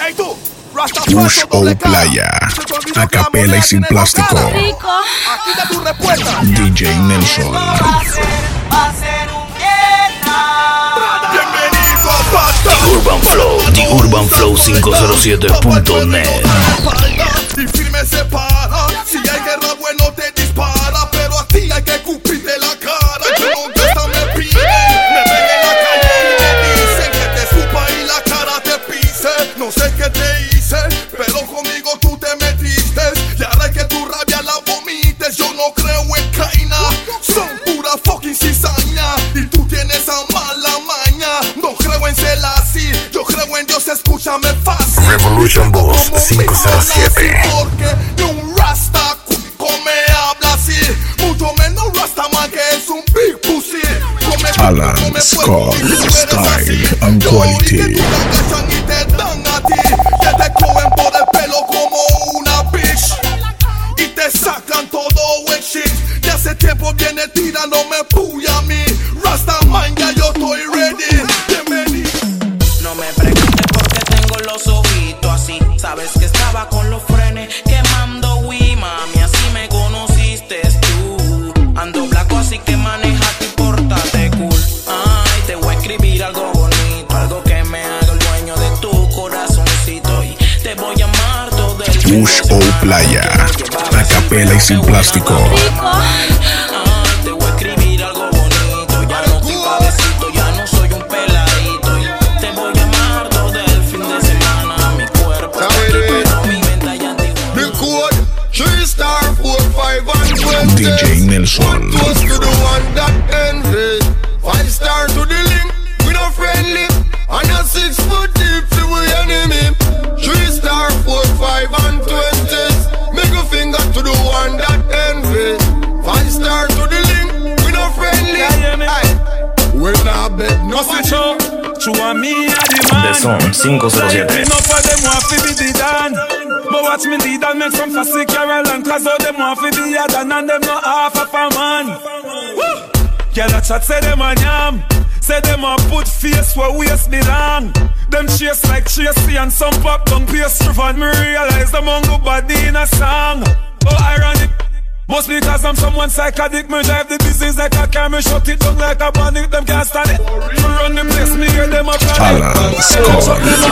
Ey tú, o playa. A capela y sin plástico. caras. Rico. Aquí está tu respuesta. DJ Nelson. Bienvenido a Bata. Urban Flow, The Urban Flow 507.net. escúchame fácil. Revolution Boss Como 507. me conocí, Porque ni un rasta cuico me habla así. Mucho menos Rastaman que es un big pussy. Come Alan come Scott, style and quality. Push o playa. A capela y sin plástico. No Show, show me a the man. The Son 507. No for them want to be the Dan. But watch me the Dan make some fussy Carol and cause all them want to be a Dan and them not half of a man. Woo! Girl a chat say them a yam. Say them a put face where waist belong. Them chase like Tracy and some pop down pastry and me realize them on go body in a song. Oh ironic. Must be cause I'm someone psychotic Me drive the business like a car Me shut it down like a bandit Them can't stand it Me run the place Me hear them a plan Alan Scott,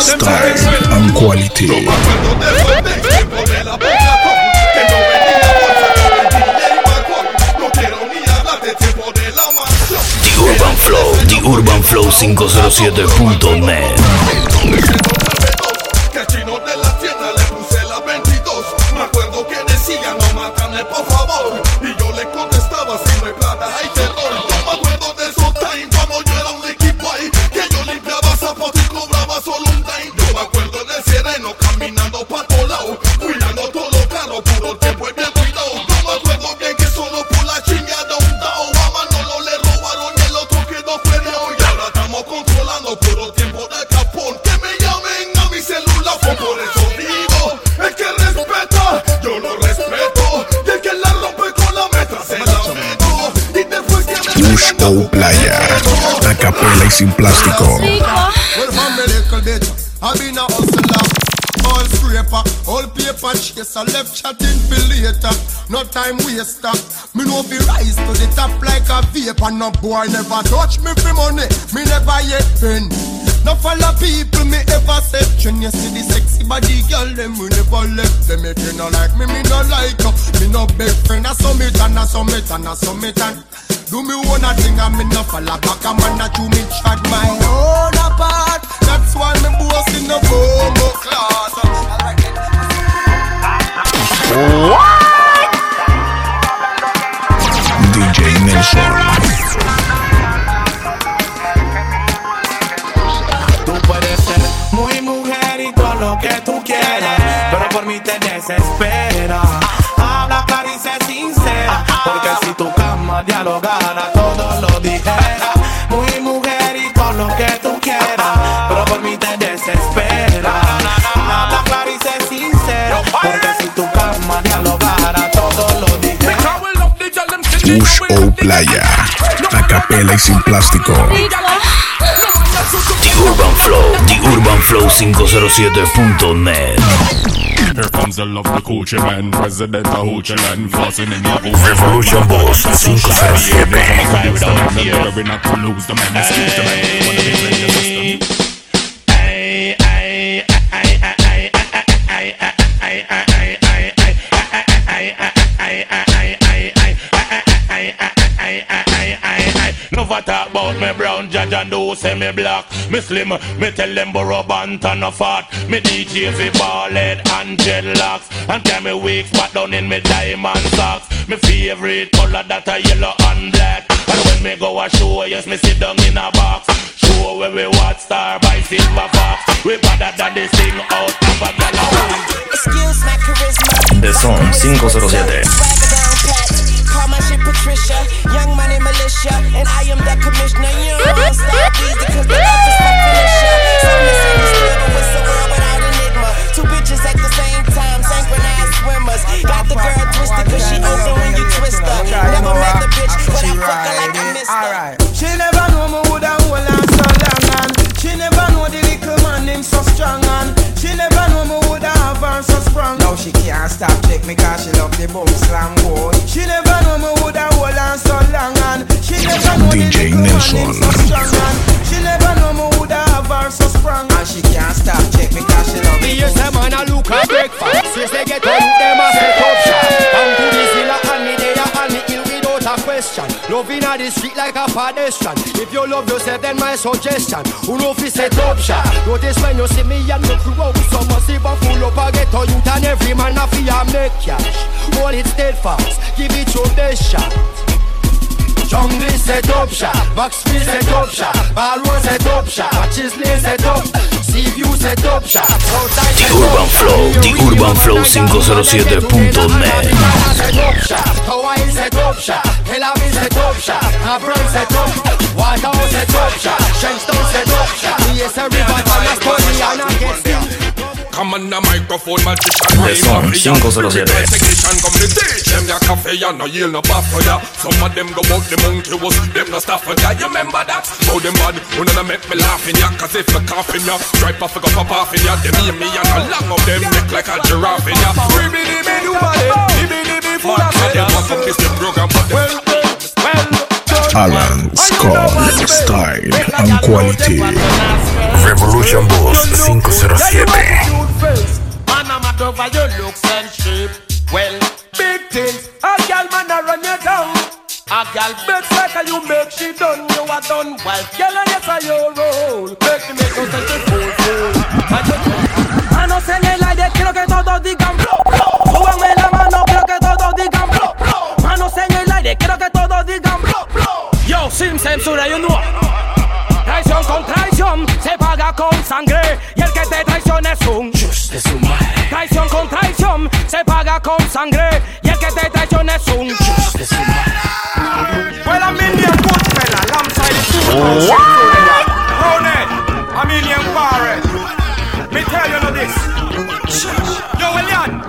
style and quality. Cuando te suelte, tiempo de la pegatón Que no venía bolsa con el DJ Macón No quiero ni hablar de tiempo de la mansión The Urban Flow, The Urban Flow 507.net. me playa. A capela y sin plástico. All scraper, all paper chaser, left chatting for later. No time waster. Me no fi rise to the top like a vapor. No boy never touch me for money. Me never yet been. No follow people me ever said When you see the sexy body girl them we never left them If you no like me, me no like you Me no big friend, I summit and I summit and I summit and Do me one a thing and me no follow back. A man that you me chat my own apart. That's why me boss in the boom class DJ Nelson. Tú puedes ser muy mujer y todo lo que tú quieras, pero por mí te desespera. Habla clara y sé sincera, porque si tu cama dialogara, todo lo dijera. Muy mujer y todo lo que tú quieras, pero por mí te desespera. Habla clara y sé sincera, porque si tu cama dialogara, todo lo dijera. Push o playa. A capela y sin plástico. The Urban Flow, The Urban Flow 507.net. Here comes the love, the coochie man, president of Hoochie land, flossing in your boots. Revolution Boss 507. Never not to lose the man, excuse the man, about me brown judge and do say me black. Me slim, me tell them borrow bant and a fat. Me DJ fi ballhead and dreadlocks. And carry me wigs back down in me diamond socks. Me favorite color that a yellow and black. And when me go a show, yes me sit down in a box. Show where we watch star by silver fox. We better than this thing out of a gala. Excuse my charisma. The Son 507. Swagger down pat. Call my shit Patricia. Young money militia. And I am the commissioner. You don't want stop easy cause the love is fuck Felicia. So misunderstood, but what's the world without enigma? Two bitches at the same time, synchronized swimmers. Got the girl twisted cause she open when you twist her. Never met the bitch, but I fuck her like I missed her. She never she can't stop. Check me cause she love the boom slam boy. She never know me woulda hold on so long and She never know the DJ little Nelson. so strong and She never know me woulda have her so sprung And she can't stop. Check me cause she love the Me hear say man a look a breakfast. Since they get on them a set up shop. Down to the zilla and me there and me ill without a question The street like a pedestrian. If you love yourself then my suggestion. Who know fi set up shop? Notice when you see me and crew out Some must see but full up a ghetto youth And every man a fi a make cash. Hold it steadfast Give it your best shot. Jungle set up shop, Maxfield set up shop, set up shop, Chisley set up, Seaview set up shop, The Urban Flow, The Urban Flow 507.net shot. Tel Aviv c'est top shot. Hebron c'est top shot. White House c'est top shot. Shenstone c'est top shot. Yes, everybody, I'm a story and I get Come on the microphone, magician The Son 507. Technician come to teach them your cafe and no yield no bath for ya Some of them go out the monkey was them no stuff for ya You remember that? How them bad, who none make me laughing ya Cause if me coughing ya, stripe off go pop off in ya Them hear me and a long of them neck like a giraffe in ya Ribby dibby do body, dibby dibby full of feathers Them want to kiss the program but them Alan Scott, style and quality. Revolution Boss 507. Man, I'm mad over your looks and shape. Well, big things. A girl man a run you down. A bet like a you make she done. You a done wife. Girl and yes a your role. Make me make she fool fool. Mano en el aire, quiero que todos digan blo, blo. Súbanme la mano, quiero que todos digan blo, blo. Manos en el aire, quiero que todos digan sin censura, you know. Traición con traición se paga con sangre y el que te traiciona es un just de su madre. Traición con traición se paga con sangre y el que te traiciona es un just de su madre. Well, a million good fella, alongside the two What? Ronet, a million barrel. Me tell you know this. Yo, Elian,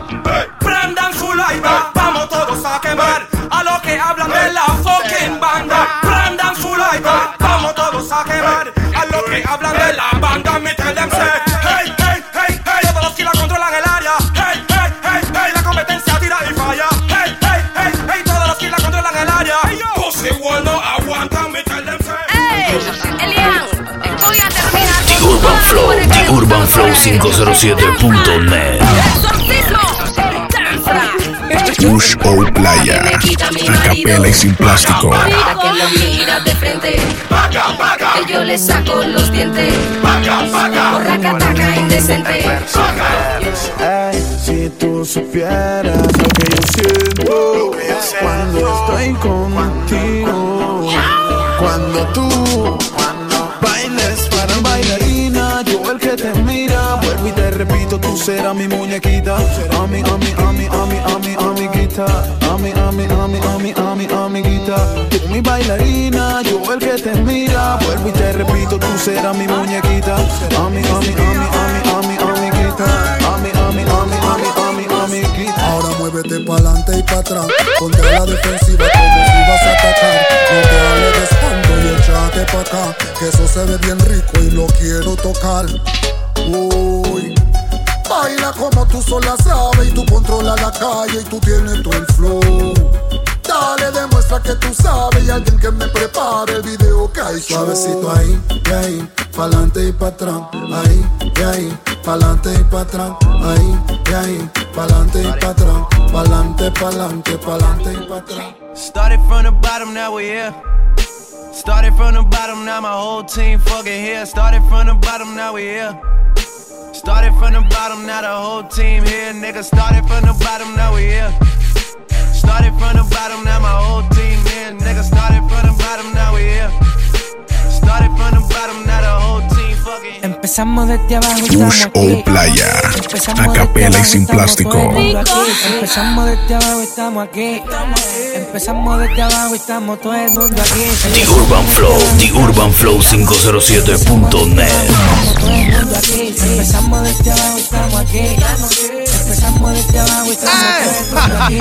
que hablan de la banda. Me tell them say, hey, hey, hey, hey, todos los que la controlan el área. Hey, hey, hey, hey, la competencia tira y falla. Hey, hey, hey, hey, todos los que la controlan el área. Pussy well no aguantan, me tell them say. ¡Ey! Elian, voy a terminar The Urban Flow, The Urban Flow 507.net. Push o Playa. A capela y sin plástico. La que lo mira de frente. Que yo le saco los dientes. Porra cataca indecente. Ey, si tú supieras lo que yo siento cuando estoy contigo, cuando tú repito, tú serás mi muñequita, a mi, a mi, a mi, a mi, a mi, amiguita, a mi, a mi, a mi, a mi, a mi, amiguita, tú mi bailarina, yo el que te mira, vuelvo y te repito, tú serás mi muñequita, a mi, a mi, a mi, a mi, a mi, amiguita, a mi, a mi, a mi, a mi, a mi, amiguita. Ahora muévete pa'lante y pa' atrás. Ponte a la defensiva como si vas a atacar. No te hables y echa Vente pa' acá, que eso se ve bien rico y lo quiero tocar. Uy. Baila como tú sola sabes y tú controlas la calle y tú tienes todo el flow. Dale, demuestra que tú sabes y alguien que me prepare el video que hay Suavecito ahí, y ahí, pa'lante y pa' atrás. Ahí, y ahí, pa'lante y pa' atrás. Ahí, y ahí, pa'lante y pa' atrás. Pa'lante, pa'lante, pa'lante y pa' atrás. Started from the bottom, now we here. Started from the bottom, now my whole team fucking here. Started from the bottom, now we here. Started from the bottom, now the whole team here, nigga. Started from the bottom, now we here. Started from the bottom, now my whole team here, nigga. Started from the bottom, now we here. Started from the bottom, now the whole team fucking. Empezamos desde abajo y estamos Bush aquí. o Playa. Empezamos A desde capela y sin estamos plástico. aquí. Empezamos desde abajo y estamos aquí. Empezamos desde abajo y estamos todo el mundo aquí. The Urban Flow, The Urban Flow 507.net. Empezamos desde abajo y estamos aquí. Empezamos desde abajo y estamos todo el mundo aquí.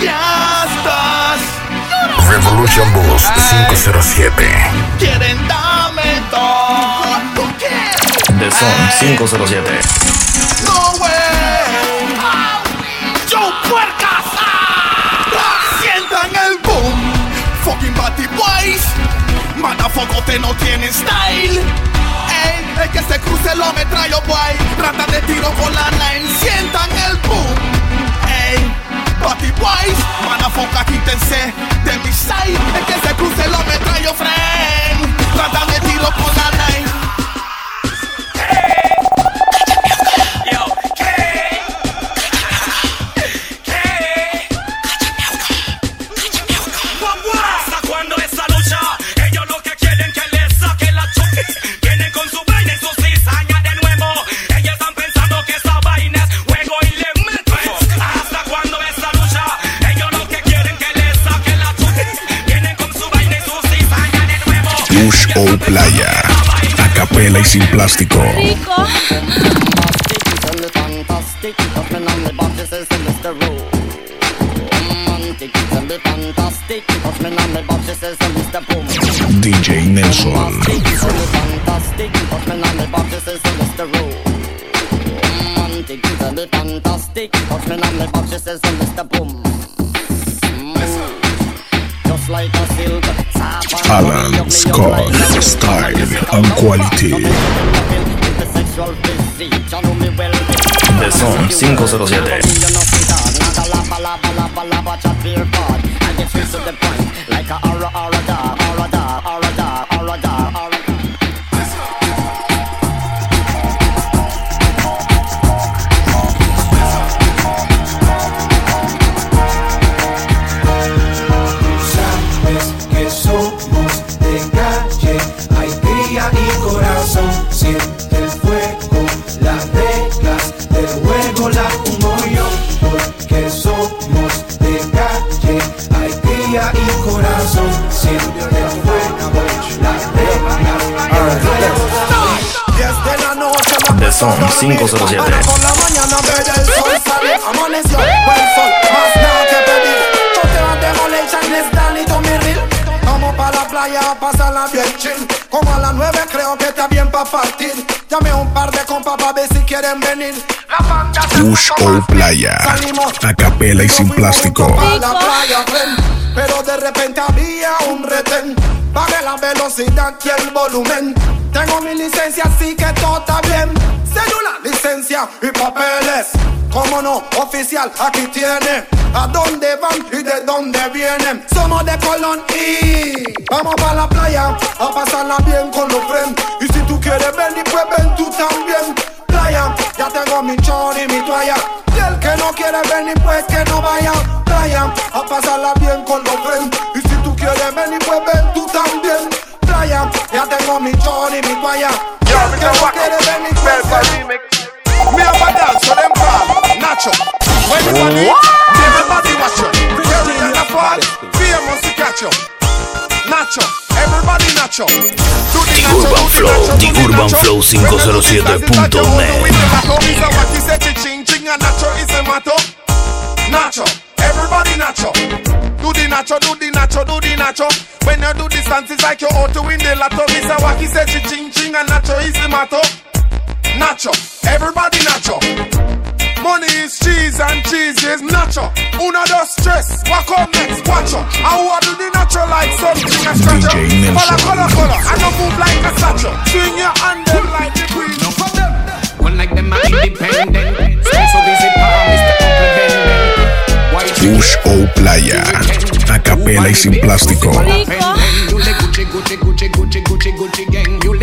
Ya estás. Revolution Boss 507. Quieren dame todo. The Son 507. No Batty Boys. Madafogote no tiene style. Ey, el que se cruce lo metrallo, boy. Trata de tiro con la nine. Sientan el boom. Ey, Batty Boys. Madafoca, quítense de mi side. El que se cruce lo metrallo, friend. Trata de tiro con la me on the box, this is Mr. Boom. DJ Nelson. Fantastic, Alan Scott. Style and quality. The Son 507. Son 507. por la mañana ver el sol sale Amaneció buen sol, más nada que pedir No te vas de Demolition, es Danny Tomiril Vamos pa' la playa a pasarla bien chill Como a las nueve creo que está bien pa' partir Llamé a un par de compas pa' ver si quieren venir La Bush o Playa. A capela y sin plástico. a la playa, ven, pero de repente había un retén. Pagué la velocidad y el volumen. Tengo mi licencia, así que todo está bien. Cédula, licencia y papeles. Como no, oficial, aquí tiene. ¿A dónde van y de dónde vienen? Somos de Colón y vamos para la playa a pasarla bien con los friends. Y si tú quieres venir, pues ven tú también. Playa, ya tengo mi chor y mi toalla. Y el que no quiere venir, pues que no vaya. Playa, a pasarla bien con los friends. Y si tú quieres venir, pues ven tú también. Playa, ya tengo mi chor y mi toalla. Y el que no quiere venir, pues que Me have a dance so them call Nacho. When you want it, everybody watch you. Carry in the fall, famous to catch you. Nacho, everybody Nacho. Do the The Nacho, Urban do the Flow, Nacho, The do the Urban Nacho. Flow When the melody starts, it's like you know 507.net. we never come. Is a what he said, ching ching, and Nacho is a motto. Nacho, everybody Everybody nacho. Do the nacho, do the nacho, do the nacho. When you do this dance, it's like you're out to win the lotto. Mr. Wacky said, ching ching and nacho is the motto. Nacho, everybody nacho. Money is cheese and cheese is nacho. Uno dos stress. What come next? Watch out. I want to do the nacho like something a scratch DJ Color, Nelson. color, color. I don't move like a satchel. Swing your hand them like the queen. No for them. One like them are independent. Stay so busy, palm, Mr. Uncle Ben Push o Playa. A capela y sin plástico. You le Gucci, Gucci, Gucci, Gucci, Gucci, Gucci gang. You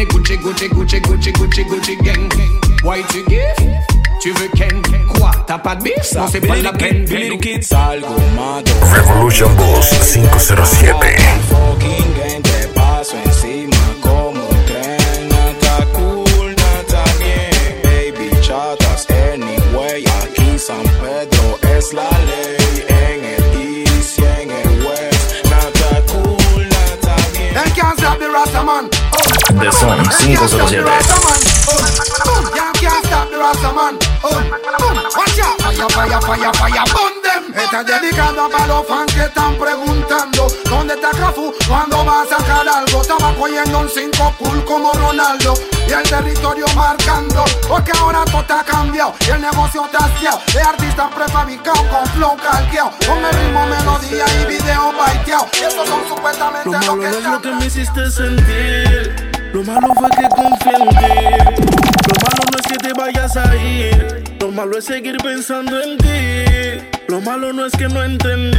out. Fire, fire, fire, fire, burn them. Esta es dedicada para los fans que están preguntando ¿Dónde está Cafu? ¿Cuándo va a sacar algo? Estaba cogiendo un 5 cool como Ronaldo Y el territorio marcando Porque ahora todo está cambiado Y el negocio está hastiado De artistas prefabricados con flow calqueado Con el ritmo, melodía y video baiteado Y estos son supuestamente Lo malo que están lo que me hiciste sentir. Lo malo fue que confié en ti. Lo malo no es que te vayas a ir. Lo malo es seguir pensando en ti. Lo malo no es que no entendí.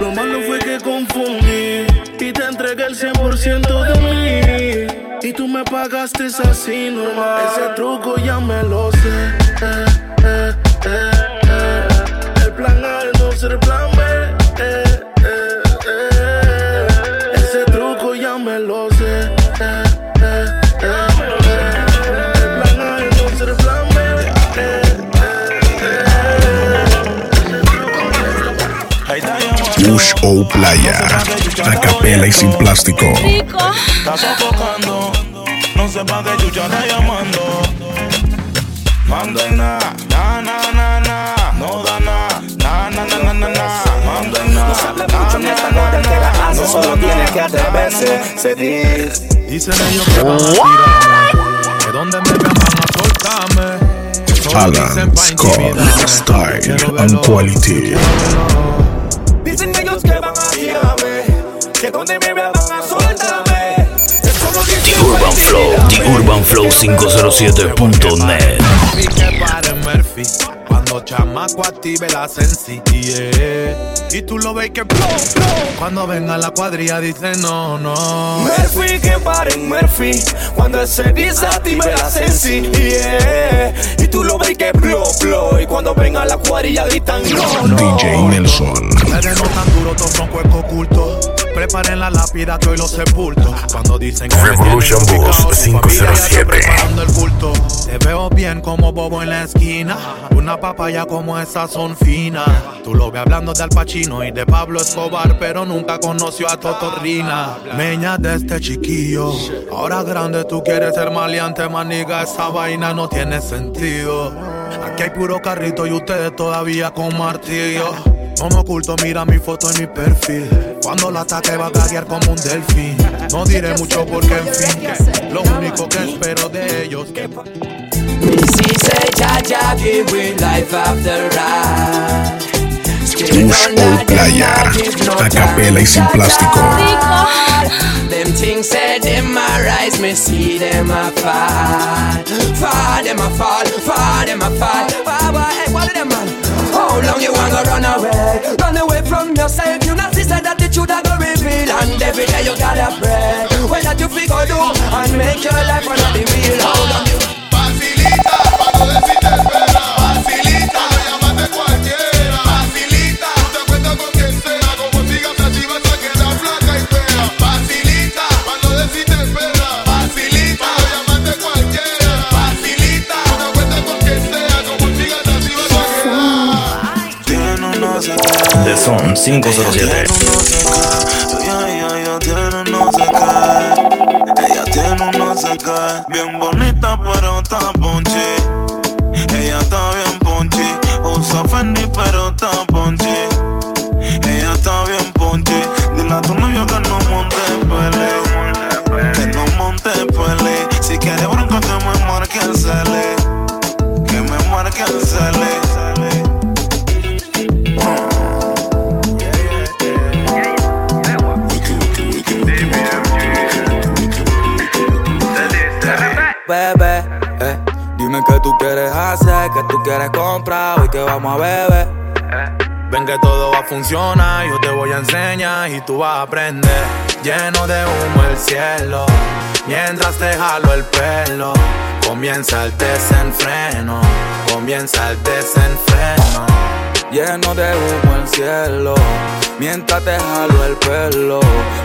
Lo malo fue que confundí. Y te entregué el 100% de mí. Y tú me pagaste así normal. Ese truco ya me lo sé. Eh, eh, eh. El plan A no ser plan Push o Playa. A capela y sin plástico. Está sofocando, no sepa que chucha está llamando. Manda en na, na, na, na, na, no da na, na, na, na, na, na, na. Manda en na, na, na, na, na, no solo da na, tienes que na, atreverse, seguir. Dicen ellos que van a tirarme, que donde me vean van a soltarme. Alan Scott. Style and quality. UrbanFlow507.net. Cuando chamaco active la sensi, Y tú lo ves que Cuando venga la cuadrilla dice no, no. Murphy que paren Murphy. Cuando se dice active la sensi, Y tú lo ves que blow, blow. Y cuando venga la cuadrilla gritan no, no. DJ Nelson. Me denotan duro, todos son cuerpos. Preparen la lápida que hoy los sepulto. Cuando dicen que Revolution Boss ubicado, su familia ya está 507. preparando el bulto Te veo bien como bobo en la esquina. Una papaya como esa son finas. Tú lo ves hablando de Al Pacino y de Pablo Escobar Pero nunca conoció a Totorrina. Meña de este chiquillo. Ahora grande tú quieres ser maleante Maniga, esa vaina no tiene sentido. Aquí hay puro carrito y ustedes todavía con martillo no me oculto, mira mi foto en mi perfil. Cuando la ataque va a gaguear como un delfín. No diré mucho porque en fin, lo único que espero de ellos que Missy say Jaja give we life after ride Push o Playa. A capela y sin plástico. Them things say them a rise, me see them a fall. Fall, them a fall, fall, them a fall. Why, why, hey, them man? How long you wanna run away? Run away from yourself. You not see that the truth a go reveal, and every day you gotta pray. When that you figure do and make your life a not the real. How long you? Facilita, 507. Que todo va a funcionar, yo te voy a enseñar y tú vas a aprender. Lleno de humo el cielo, mientras te jalo el pelo. Comienza el desenfreno, comienza el desenfreno. Lleno de humo el cielo, mientras te jalo el pelo.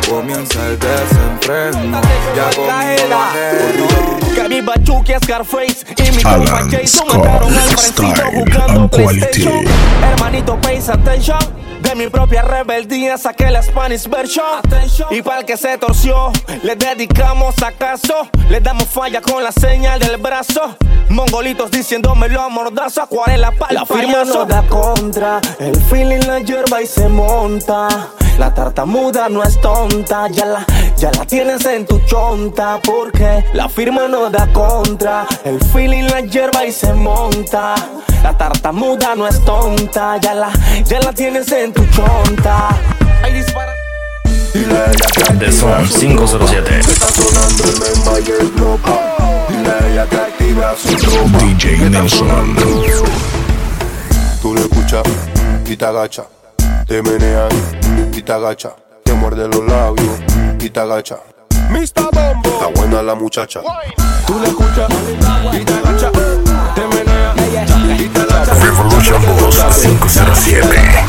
Comienza el desenfreno, ya conmigo Que mi Bachuki Scarface y mi Alan compa Jason Scott, mataron al style jugando and quality. PlayStation. Hermanito, pays attention. De mi propia rebeldía saqué la Spanish version. Y para el que se torció, le dedicamos acaso. Le damos falla con la señal del brazo. Mongolitos diciéndomelo a mordazo, acuarela para La firma no da contra, el feeling la hierba y se monta. La tartamuda no es tonta, ya la, ya la tienes en tu chonta. Porque la firma no da contra, el feeling la hierba y se monta. La tartamuda no es tonta, ya la, ya la tienes en tu chonta. Ay, dispara. De Son 507. DJ Nelson. Tú lo escuchas y te agacha. Te menean y te agacha. Te muerde los labios y te agacha. Mr. Bombo. Está buena la muchacha. Tú le escuchas y te agacha. Te menea y te agacha. Revolution Boss 507.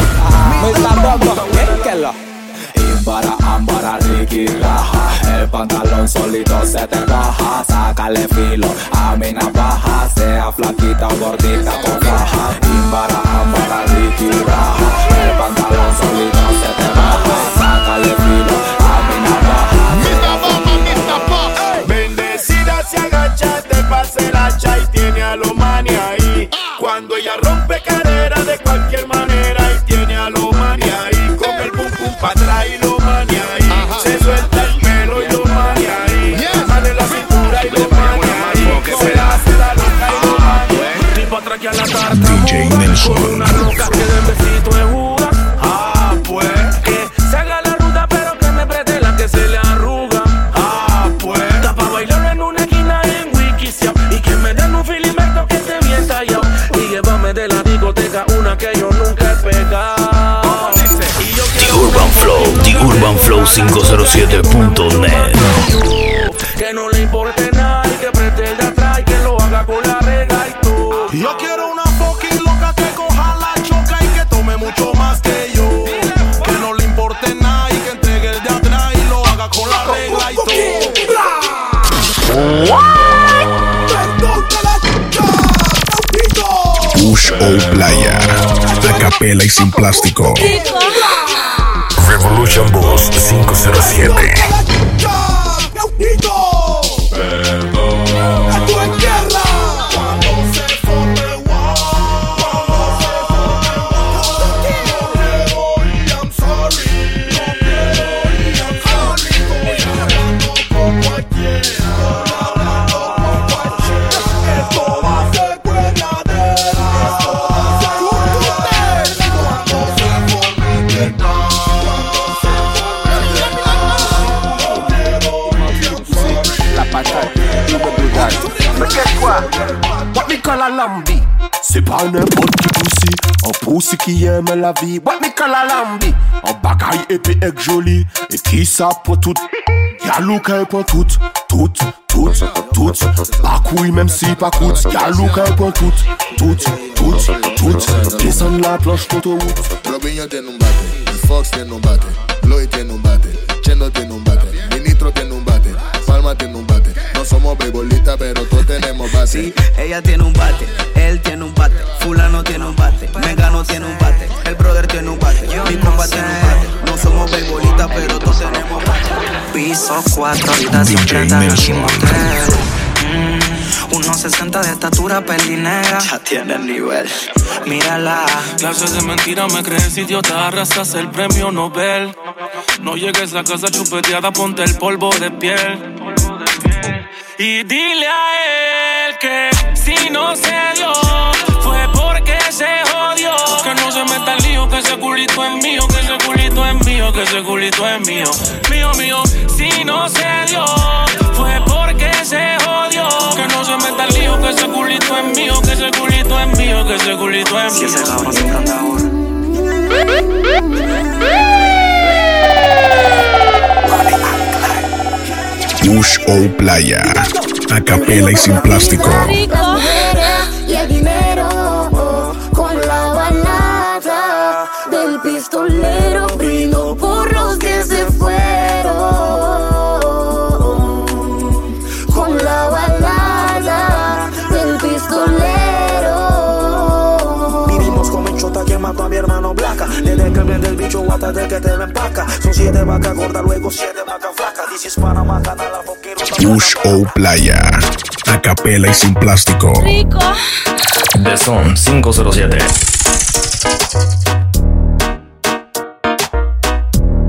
Imbara, ambara, Ricky raja El pantalón solito se te raja Sácale filo a mi navaja Sea flaquita o gordita con faja Imbara, ambara, Ricky raja El pantalón solito se te raja Sácale filo navaja Bendecida se agacha, te pasa el hacha y tiene a lo mani ahí. Cuando ella rompe cadera de cualquier manera y tiene a lo mani ahí. Con el pum pum pa' atrás y lo mani ahí. Se suelta el pelo y lo mani ahí. Sale la cintura y lo mani ahí. Se hace la loca y lo mani. Tipo atraque a la tarta. DJ Nelson. Una loca urbanflow507.net. Que no le importe nada y que pretende atrás y que lo haga con la regla y todo. Yo quiero una fucking loca que coja la choca y que tome mucho más que yo. Que no le importe nada y que entregue el de atrás y lo haga con la regla y todo. Push o playa, a capela y sin plástico. Revolution Boss 507. pa nepot ki pousi An pousi ki yeme la vi Wè mi kala lambi An bagay epi ek joli E ki sa pou tout. Yalou ka pou tout Tout, tout, tout. Bakouy menm si pa kout Yalou ka pou tout Tout, tout, tout. Desan la planche tout ou Robin yo te nou bate Fox te nou bate Lloyd te nou bate Cheno te nou bate Ministro te nou bate Palma te nou bate No somos beisbolistas, pero todos tenemos bate. Sí, ella tiene un bate, él tiene un bate, fulano tiene un bate, Mengano tiene un bate, el brother tiene un bate, mi compa tiene un bate. No somos beisbolistas, pero todos tenemos bate. Piso 4, habitación DJ preta en el Nelson. motel. Mm, 1.60 de estatura, pelinera. Ya tiene el nivel. Mírala. Clases de mentira me crees idiota, arrasas el premio Nobel. No llegues a casa chupeteada, ponte el polvo de piel. Y dile a él que si no se dio, fue porque se jodió. Que no se meta el lío, que ese culito es mío, que ese culito es mío, que ese culito es mío. Mío, mío, si no se dio, fue porque se jodió. Que no se meta el lío, que ese culito es mío, que ese culito es mío, que ese culito es mío. Si ese cabrón se ahora. Push o Playa. A capela y sin plástico. y el dinero con la balada del pistolero vende el bicho hasta de que te me empaca. Son siete vacas gordas, luego siete vacas flacas. Dices Panamá, Canala, Boquero. Push o Playa. A capela y sin plástico. The Son 507.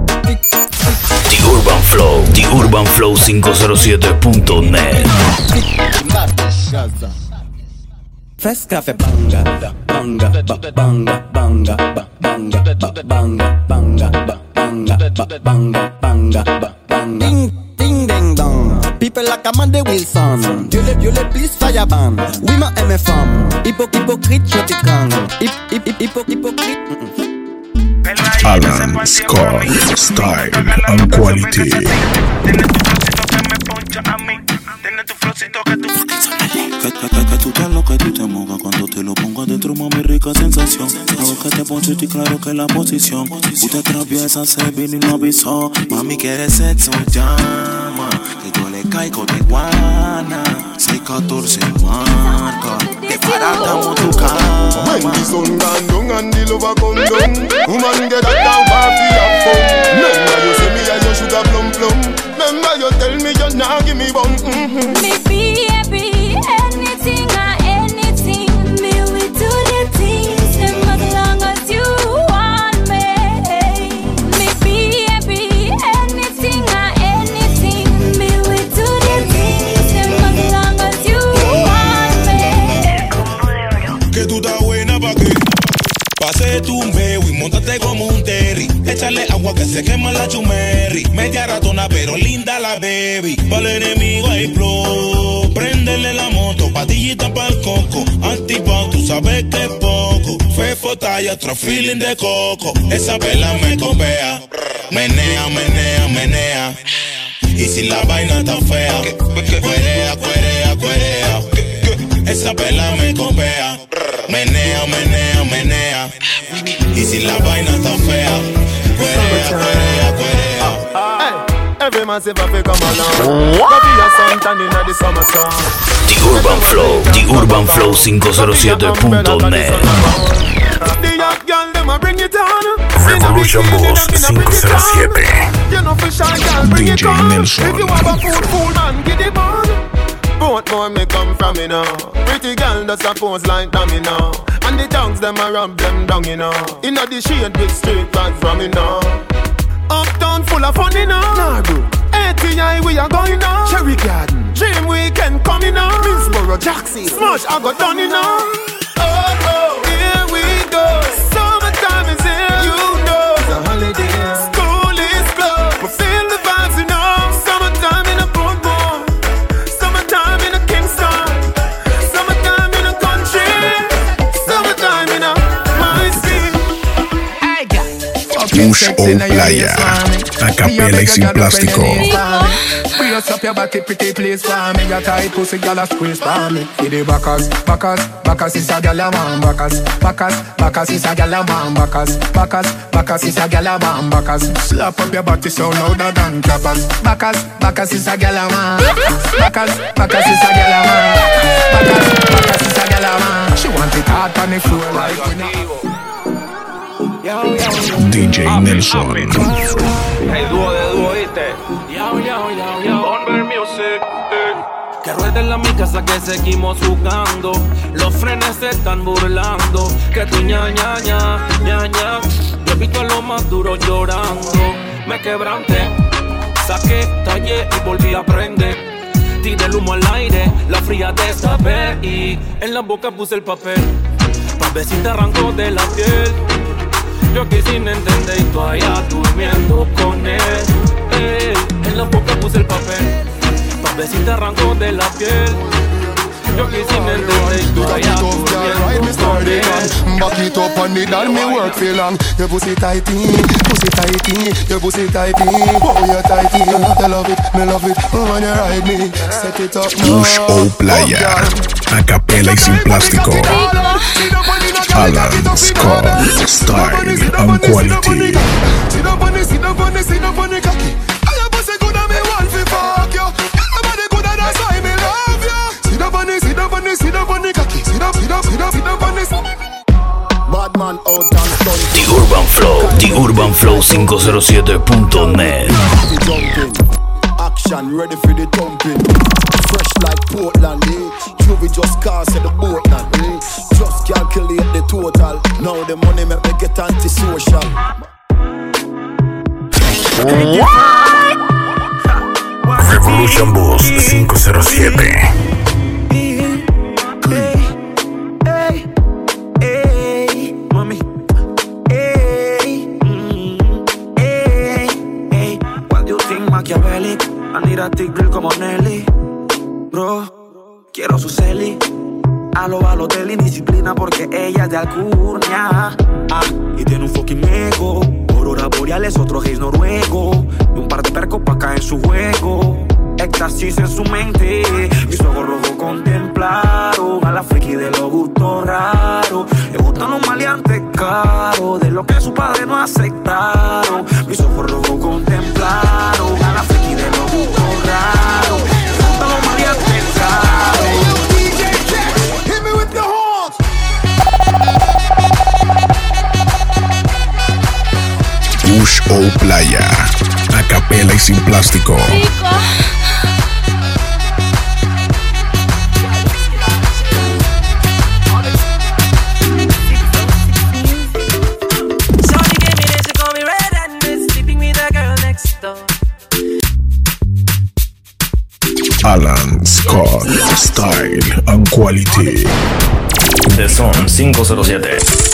The Urban Flow, The Urban Flow 507.net. Fresh café banga, banga, ba- banga, banga, ba- banga, ba- banga, banga, banga, banga, banga, banga. Ding, ding, ding, dong. People like Amanda Wilson. Dieu le, Dieu le plus fireban. Oui, ma MFM. Hypo, hypocrite, je te gang. Hip, hip, hip, hypocrite. mm, mm. Alan Scott. Style and quality. Que, que, que, que tú te lo que tú te mojas cuando te lo pongo adentro, mami, rica sensación. Hago que te ponche y claro que la posición. Usted atraviesa, se vino y no avisó. Mami, quiere sexo, llama. Que yo le caigo de guana. 614 marca. Te paratamos tu cama. When the sun gone down and the lover come down Woman get that down for fi have fun Remember you say me and your sugar plum plum Remember you tell me you nah give me bun mm-hmm. Me baby, anything or Pase tu un beo y montate como un terry. Échale agua que se quema la chumerri. Media ratona pero linda la baby. Para el enemigo hay flow. Préndele la moto, patillita pa'l coco. Antipao, tú sabes que es poco. Fefo talla, otro feeling de coco. Esa vela me copea. Menea, menea, menea. Y si la vaina está fea, cuerea, cuerea, cuerea. Esa pela me copea. Menea, menea, menea. Y si la vaina está fea, cuerea, cuerea, cuerea. Every man say fi come along Go be a sun tan inna the summer sun The Urban Flow, The Urban Flow 507.net. The young girl them a bring it on Revolution Boss 507. You know for shy girl bring it DJ on Nelson. If you have a fool fool man get it on Both more me come from me now Pretty girl does a pose like dummy now And the tongues them a rub them down you know Inna the shade with straight vibes from me now Uptown full of fun, you know. Nah, bro. ATI, we are going now. Cherry Garden. Dream Weekend coming now. Middlesboro, Jackson. Smash, I got done, you know. Oh, oh, here we go. Summertime is here. You know. It's a holiday. Push o Playa. A capela y sin plástico. Brace up your body, pretty please for me. Your tight pussy, gyal a squeeze for me. Give the backers, backers, backers is a gyal a man. Backers, backers, backers is a gyal a man. Backers, backers, backers is a gyal a man. Backers, slap up your body so louder than clappers. Backers, backers is a gyal a man. Backers, backers is a gyal a man. Backers, backers is a gyal a man. She want it hard on the floor like we know. DJ Nelson. Hey, dúo de dúo, ¿viste? Onver Music. eh. Que rueden la mi casa que seguimos jugando. Los frenes se están burlando. Que tu ña, ña, ña, ña, ña. Yo he visto a lo más duro llorando. Me quebranté, saqué, tallé y volví a prender. Tiré el humo al aire, la fría destapé y en la boca puse el papel. Pa' ver si te arrancó de la piel. Yo aquí sin entender y tú allá durmiendo con él. Ey, en la boca puse el papel. Pa' ver si te arrancó de la piel. Yo quisimiento tú Back it up, girl, ride me sturdy man Back it up on me, down me work feel long. Your pussy tighty, pussy tighty Your pussy tighty, oh you tighty You love it, me love it, oh, when you ride me Set it up now. Bush o oh, oh, Playa. A capela y sin plástico. Alan Scott. Style and quality. Sit up on the, sit up on the, sit up on the cocky the, sit up on the, sit up on the cocky Sit up, sit up, sit up, sit up on the Bad man out and stunt The Urban Flow, The Urban Flow 507.net. Action ready for the thumping. Fresh like Portland, eh? Juvie just cast at the boat now, eh? Just calculate the total. Now the money make me get antisocial. Revolution Boss 507. I need a thick girl como Nelly. Bro, quiero su celi. A lo a lo de la indisciplina porque ella es de Alcurnia. Ah, y tiene un fucking ego. Aurora boreales, otro gays noruego. Y un par de percos pa' caer en su juego. Éxtasis en su mente. Mis ojos rojos contemplaron a la friki de los gustos raros. Le gustan los maleantes caros. De lo que su padre no aceptaron. Mis ojos rojos contemplaron a la friki o Playa. A capela y sin plástico. Alan Scott. Style and quality. The Son 507.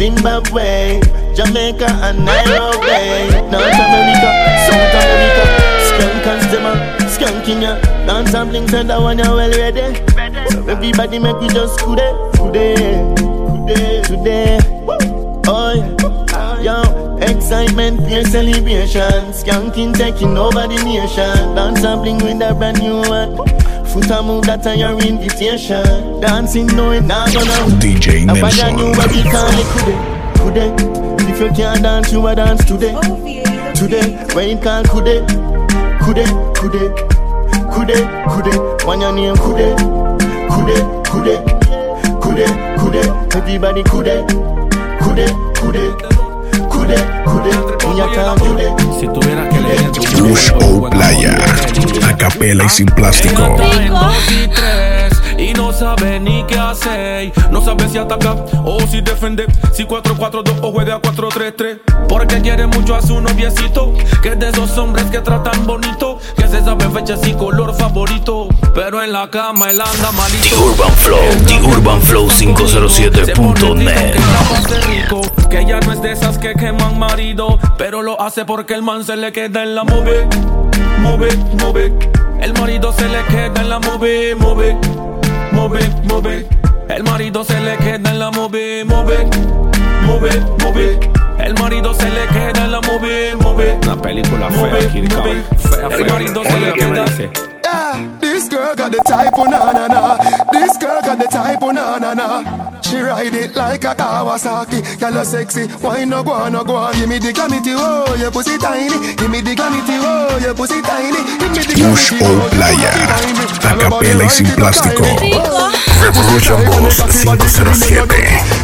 Zimbabwe, Jamaica and Nairobi, North America, South America, skunk and stemmer, skanking ya, dance and bling said that one you well ready. So everybody make we just today, today, today, today. Oh yeah, yo, excitement, peer celebration, skanking taking over the nation, dance and with a brand new one. Foot a move that on your invitation. Dancing knowing not gonna. DJ Nelson. I wish you can't could it. If you can't dance, you a dance today. Oh, today, when you can't could it, could it, could it, could it, could it. When. Everybody could it, could it. Si tuviera que leer tu Bush o Playa. A capela y sin plástico. Y no sabe ni qué hacer. No sabe si ataca o si defende. Si 4-4-2 o juega 4-3-3. Porque quiere mucho a su noviecito. Que es de esos hombres que tratan bonito. Que se sabe fechas y color favorito. Pero en la cama él anda malito. The Urban Flow, The Urban Flow 507.net. rico, que ella no es de esas que queman marido, pero lo hace porque el man se le queda en la move, move, move. El marido se le queda en la move, move, move, move. El marido se le queda en la move, move, move, move. El marido se le queda en la move, move. Una película fea, Move. Fea, El marido se le queda. Dice. Yeah, this girl got the type, oh na na na. This girl got the type, oh na na na. She ride it like a Kawasaki. Girl, you sexy. Why no go on, no go on? Give me the glamity, oh, your pussy tiny. Give me the glamity, oh, your pussy tiny. Give me the Bush glamity, o oh, your Playa. pussy tiny. A capela y sin plástico. Revolution Boss 507.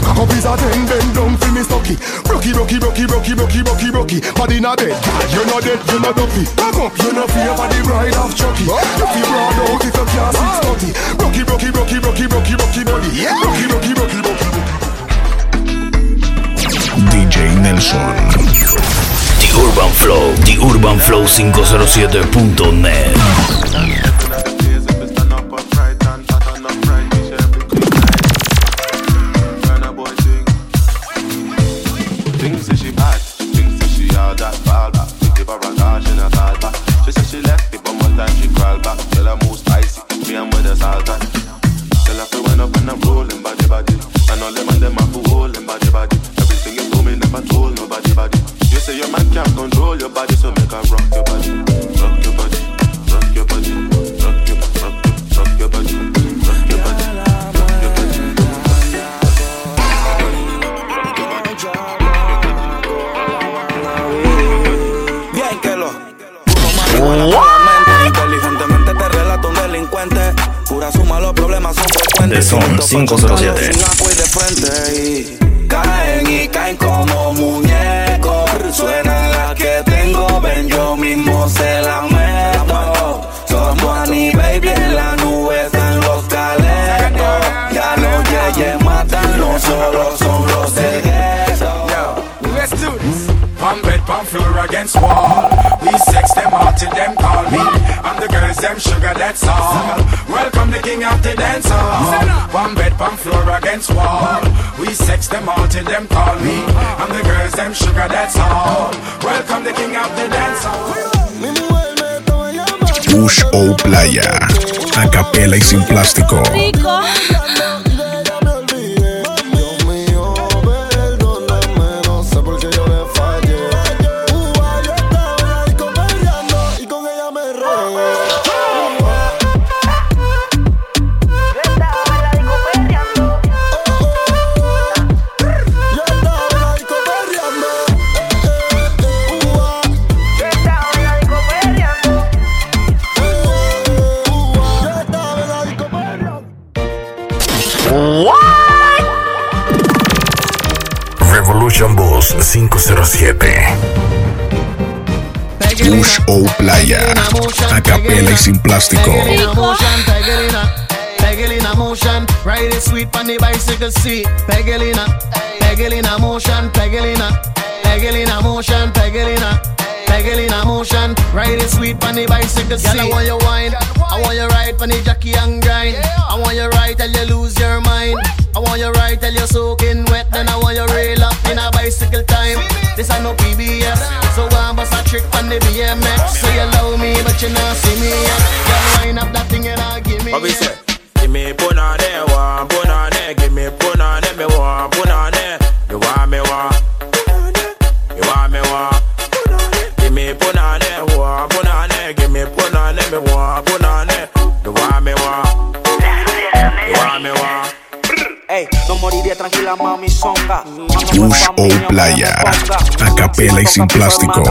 Cock up is a ten, bend down for me sucky. Rocky, rocky, rocky, rocky, rocky, rocky, rocky. Body not dead, you're not dead, you're not dumpy. Back up, you're not fear for the bride of Chucky. You feel broad out if you can't six thirty. Rocky, rocky, rocky, rocky, rocky, rocky body. Rocky, rocky, rocky, rocky. DJ Nelson. The Urban Flow, The Urban Flow 507.net. 507. Sin agua y de frente y Caen y caen como muñecos Suena la que tengo, ven yo mismo se la meto Somos Annie Baby en la nube están los calecos Ya los yeyes matan, no solo son los del ghetto Let's do this. Pump bed, pump floor against wall. Them sugar, that's all. Welcome the king of the dance hall. Pump bed, pump floor against wall. We sex them all till them call me. And the girls them sugar, that's all. Welcome the king of the dance hall. Push O Playa. A capela y sin plástico. Rico. 507. Push O Playa. A capela y sin plástico. Pegelina motion, ride it sweet on the bicycle seat. Pegelina, Pegelina motion, Pegelina, Pegelina motion, Pegelina. Pegelina motion, ride it sweet on the bicycle seat. Girl, I want you wine, I want you ride on the jockey and grind. I want you ride till you lose your mind. I want you ride till you're soaking wet, then I want you rail up in a bicycle time. This I no PBS, so I'm a trick on the BMX. So you love me, but you not see me yet. Girl, wind up that thing and I'll give me. What we it. say? Give me punane, one punane, give me punane, me want punane, you want tranquila, mami, songa. Push O Playa. A capela y sin plástico.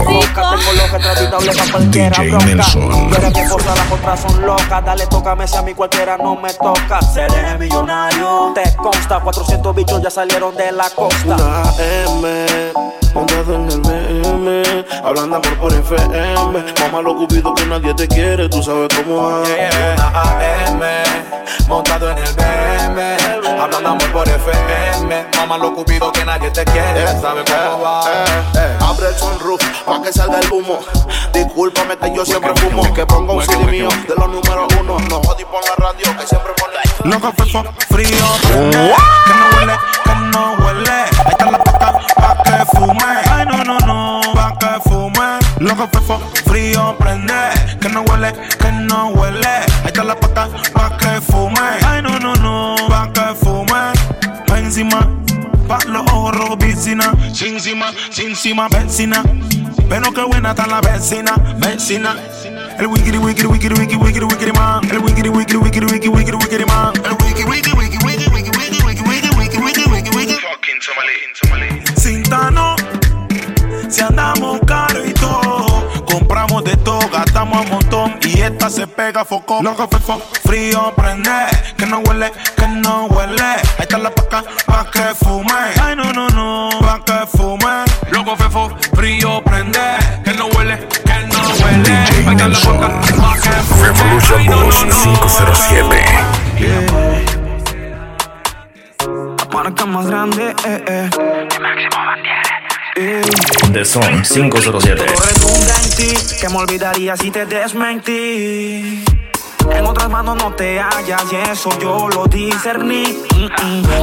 DJ Nelson. Pero las otras son locas. Dale, tócame si a mí cualquiera no me toca. Seré millonario. Te consta, 400 bichos ya salieron de la costa. Una M, montado en el BM, hablando amor por FM. Mamá lo cupido que nadie te quiere, tú sabes cómo es. Una AM, montado en el BM, hablando amor por FM. Mamá lo cupido que nadie te quiere, ¿sabes cómo va? Eh, Abre el sunroof pa' que salga el humo. Discúlpame que yo siempre fumo. Que ponga un CD mío de los números uno. No jodí por la radio que siempre pone. Loco fefo, frío, que no huele, que no huele. Ahí está la paca pa' que fume. Ay, no, no, no, pa' que fume. Loco fefo, frío, prende, que no huele, que no huele. Ahí está la paca pa' que fume. Ay, no, no, no, pa' que encima, pa' los ojos rojos. Sin encima, encima, vecina. Pero qué buena está la vecina, vecina. El wikiri wikiri wikiri wikiri wikiri wikiri man. El wikiri wikiri wikiri wikiri wikiri wikiri man. El wiki wiki wiki wiki wiki wiki wiki wiki wiki wiki wiki wiki. Fucking Somali. Sintano, si andamos caro y todo, compramos de todo, gastamos un montón y esta se pega foco. No café fo, frío prende, que no huele, que no huele. Ahí está la paca pa que fume. Ay no no no, pa que fume. Loco fefo, frío prende, que no huele, que no huele. Ahí está la paca pa que fume. Revolution 507. Yeah parca más grande. Eh, eh. De máximo bandera. The Son 507. Redunda en ti, que me olvidaría si te desmentí. En otras manos no te hallas y eso yo lo discerní.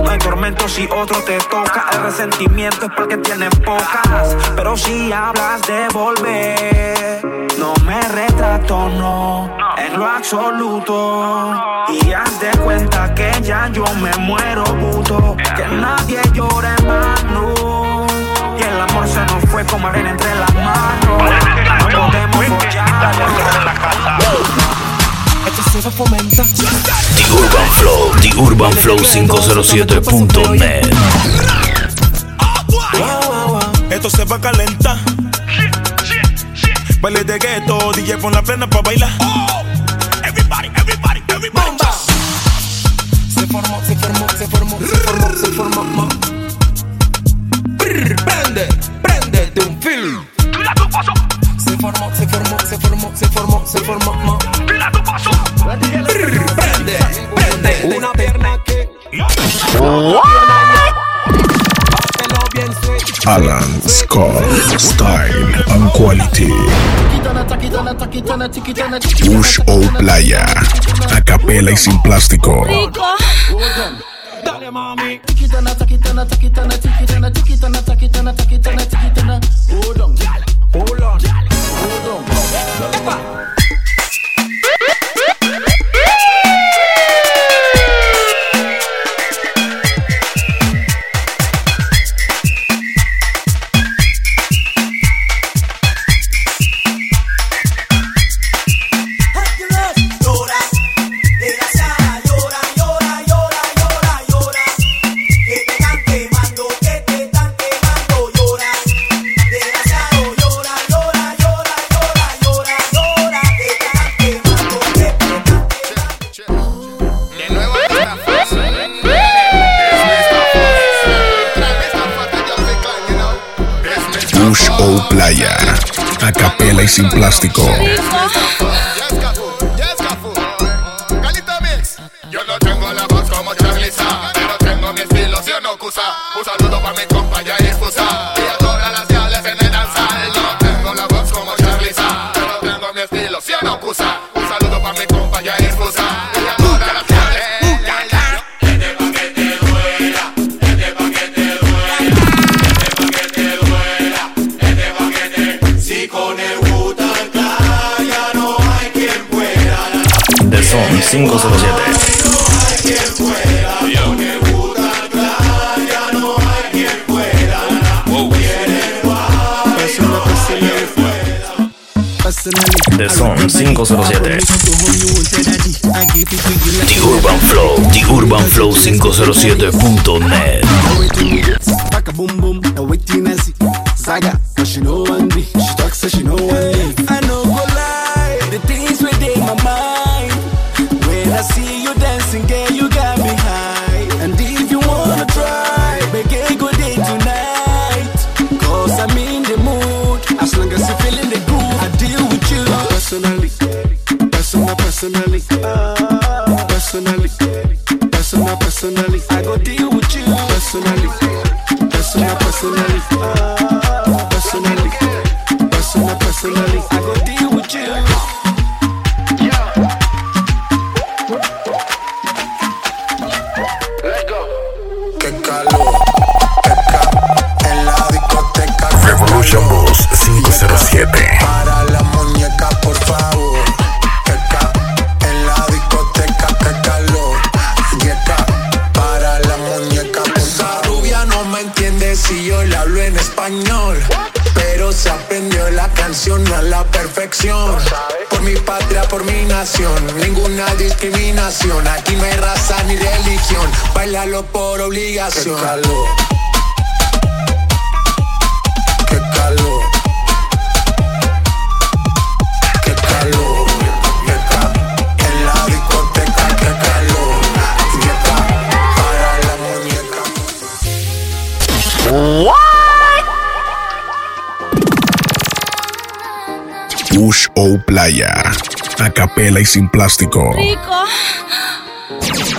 No hay tormento si otro te toca. El resentimiento es porque tienes pocas. Pero si hablas de volver, no me retrato, no. En lo absoluto. Y haz de cuenta que ya yo me muero, puto. Que nadie llore el amor se nos fue como arena entre las manos. No podemos follar. Esto se fomenta. The Urban Flow, The Urban Flow 507.net. Esto se va a calentar. Baile de gueto, DJ pon la plena pa' bailar. Everybody, everybody, everybody. Se formó, se formó, se formó, se formó, se formó. Brr, Prende, prende de un film. Se formó, se formó, se formó, se formó, se formó. ma. Brr, Prende, prende. Una pierna que. Alan Scott. Style and quality. Bush o Playa. A capela y sin plástico. Dale mami. Tiki tana, tiki tana, tiki tana, tiki tana, tiki tana, tiki tana, tiki tana, tiki tana Hold on. Plástico. 507. Ya no hay quien pueda. The Son 507. The Urban Flow, The Urban Flow 507.net. personal, personally. I go deal with you. Personally, personal, personally. Personally, personal, personally. I go por obligación. Qué calor. Qué calor. Qué calor. Qué calor. En la discoteca, qué calor. Qué para la muñeca. What? Push o playa. A capela y sin plástico. Rico.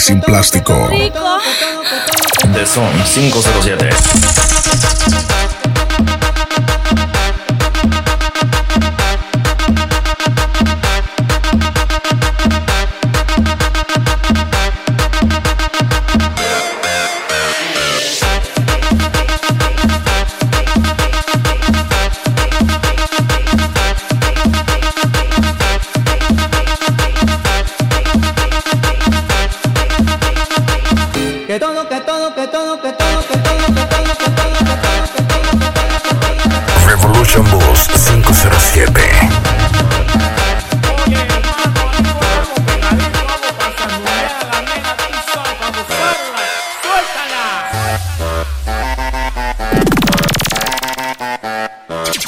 sin plástico. The Son 507.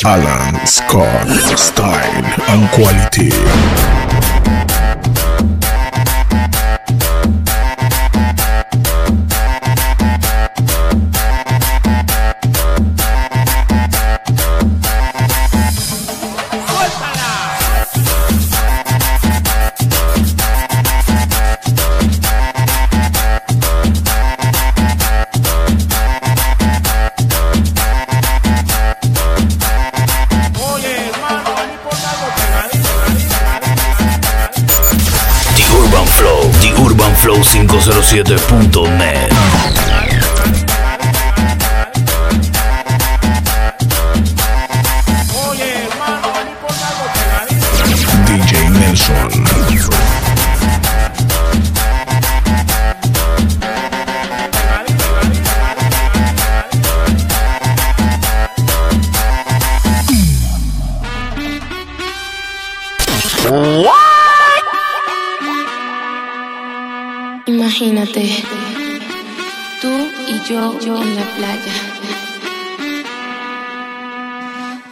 Alan Scott, style and quality. Seda.com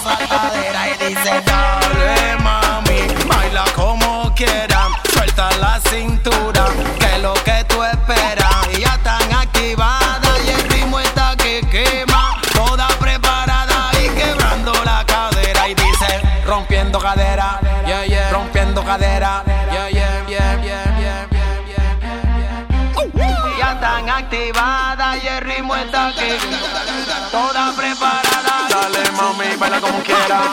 Formó la saltadera. Y dice: Dale, mami, baila como quieran. Suelta la cintura, que lo que tú esperas. Y ya están activadas y el ritmo está que quema. Toda preparada y quebrando la cadera. Y dice, rompiendo cadera, yeah, yeah. rompiendo cadera. Yeah, están activadas y el ritmo está que Toda preparada. Dale, mami, baila como quieras.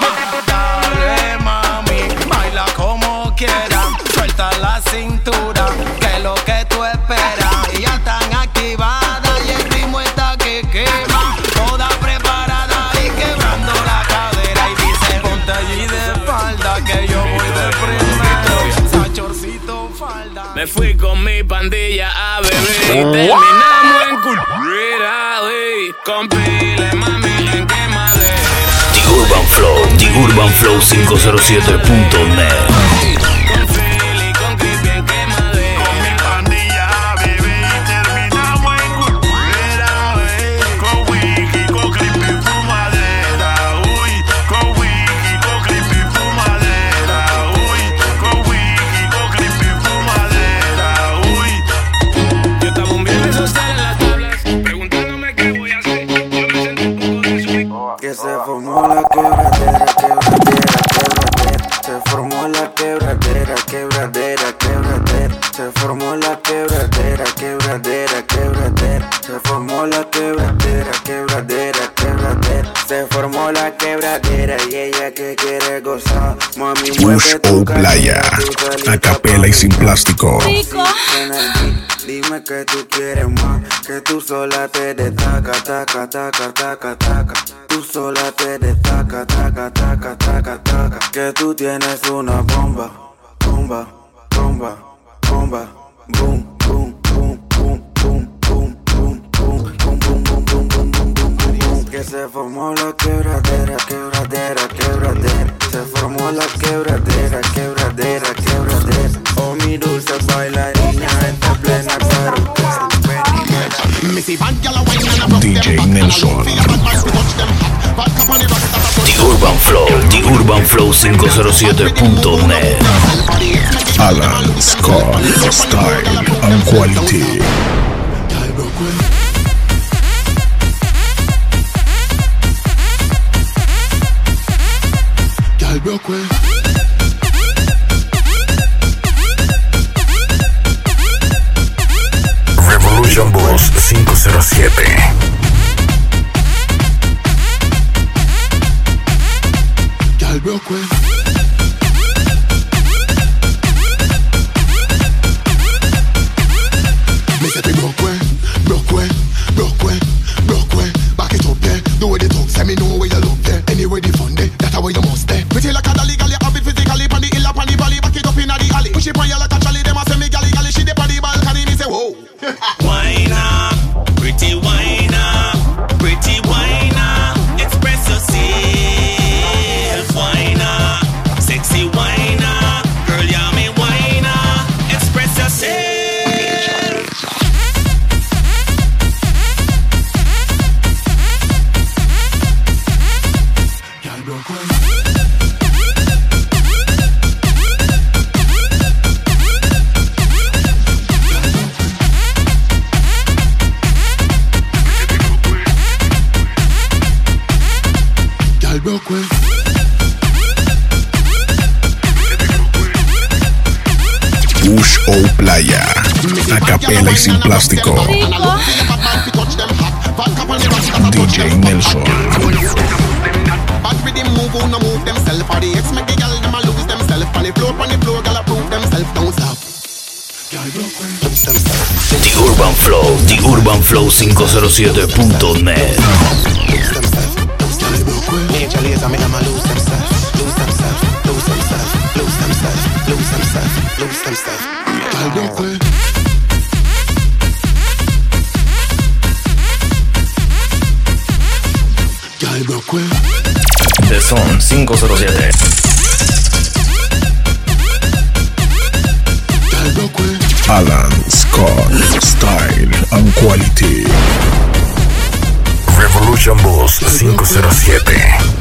Dale, mami, baila como quieras. Suelta la cintura, que es lo que tú esperas. Y ya están activadas y el ritmo está que quema. Toda preparada y quebrando la cadera. Y dice, ponte allí de espalda, que yo voy de primero. Sachorcito, falda. Me fui con mi pandilla a beber y terminamos urbanflow507.net formó la quebradera y ella que quiere gozar. Mami, tu o Playa. A capela y sin plástico. Dime que tú quieres más, que tú sola te destaca, taca, taca, taca, taca. Tú sola te destaca, taca, taca, taca, taca. Que tú tienes una bomba, bomba, bomba, bomba, boom, Que se formó la quebradera, quebradera, quebradera. Se formó la quebradera, quebradera, quebradera. Oh, mi dulce bailarina, está plena claro DJ Nelson. The Urban Flow, The Urban Flow 507.net. Alan Scott. Style and quality. Pues. Revolution Boss 507 Real brokwe plástico. DJ Nelson. The Urban Flow, The Urban Flow 507.net. Lose themselves, lose themselves, lose themselves. The Son 507. Girl, broke way. Alan Scott, Style and Quality. Revolution Boss 507.